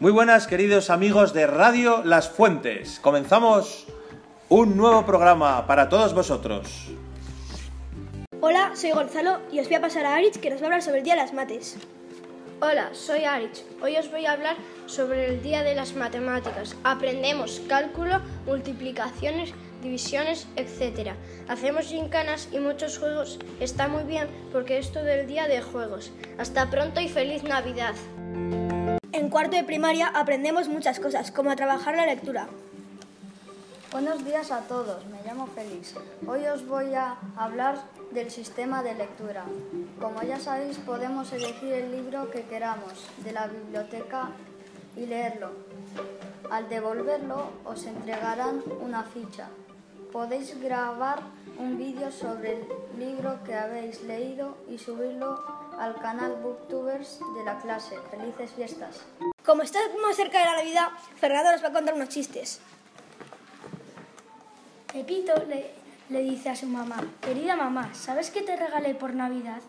Muy buenas queridos amigos de Radio Las Fuentes. Comenzamos un nuevo programa para todos vosotros. Hola, soy Gonzalo y os voy a pasar a Aritz que nos va a hablar sobre el Día de las Mates. Hola, soy Aritz. Hoy os voy a hablar sobre el Día de las Matemáticas. Aprendemos cálculo, multiplicaciones, divisiones, etc. Hacemos gincanas y muchos juegos. Está muy bien porque es todo el día de juegos. Hasta pronto y feliz Navidad. En cuarto de primaria aprendemos muchas cosas, como a trabajar la lectura. Buenos días a todos, me llamo Félix. Hoy os voy a hablar del sistema de lectura. Como ya sabéis, podemos elegir el libro que queramos de la biblioteca y leerlo. Al devolverlo os entregarán una ficha. Podéis grabar un vídeo sobre el libro que habéis leído y subirlo al canal Booktubers de la clase. Felices fiestas. Como estamos cerca de la Navidad, Fernando nos va a contar unos chistes. Pepito le, le dice a su mamá, querida mamá, ¿sabes qué te regalé por Navidad?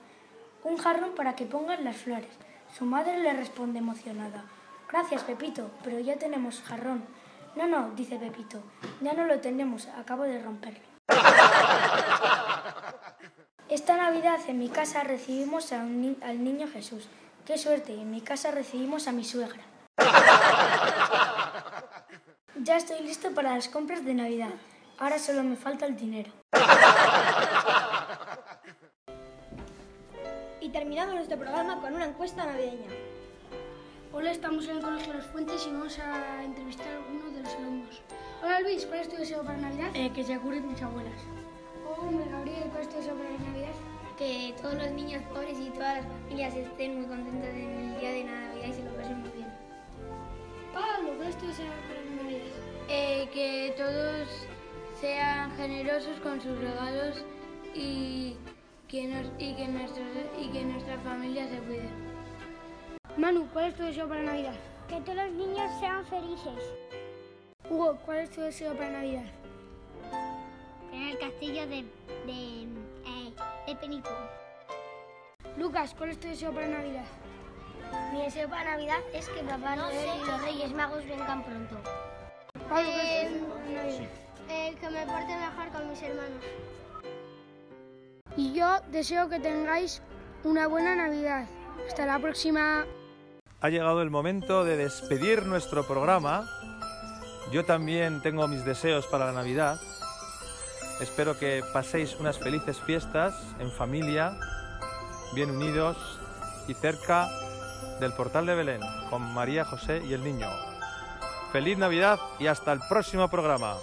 Un jarrón para que pongas las flores. Su madre le responde emocionada, gracias Pepito, pero ya tenemos jarrón. No, no, dice Pepito, ya no lo tenemos, acabo de romperlo. Esta Navidad en mi casa recibimos al niño Jesús. Qué suerte, en mi casa recibimos a mi suegra. Ya estoy listo para las compras de Navidad. Ahora solo me falta el dinero. Y terminamos nuestro programa con una encuesta navideña. Hola, estamos en el Colegio Las Fuentes y vamos a entrevistar a algunos de los alumnos. Hola Luis, ¿cuál es tu deseo para Navidad? Eh, que se acuerden mis abuelas. Hola Gabriel, ¿cuál es tu deseo para Navidad? Que todos los niños pobres y todas las familias estén muy contentos en el día de Navidad y se lo pasen muy bien. Pablo, ¿cuál es tu deseo para Navidad? Eh, que todos sean generosos con sus regalos y que, nos, y, que nuestros, y que nuestra familia se cuide. Manu, ¿cuál es tu deseo para Navidad? Que todos los niños sean felices. Hugo, ¿cuál es tu deseo para Navidad? Tener el castillo de, de, eh, de Penipo. Lucas, ¿cuál es tu deseo para Navidad? Mi deseo para Navidad es que Papá Noel y los Reyes Magos vengan pronto. Pablo, ¿cuál es tu deseo para Navidad? Eh, que me porte mejor con mis hermanos. Y yo deseo que tengáis una buena Navidad. Hasta la próxima. Ha llegado el momento de despedir nuestro programa. Yo también tengo mis deseos para la Navidad. Espero que paséis unas felices fiestas en familia, bien unidos y cerca del portal de Belén con María José y el niño. Feliz Navidad y hasta el próximo programa.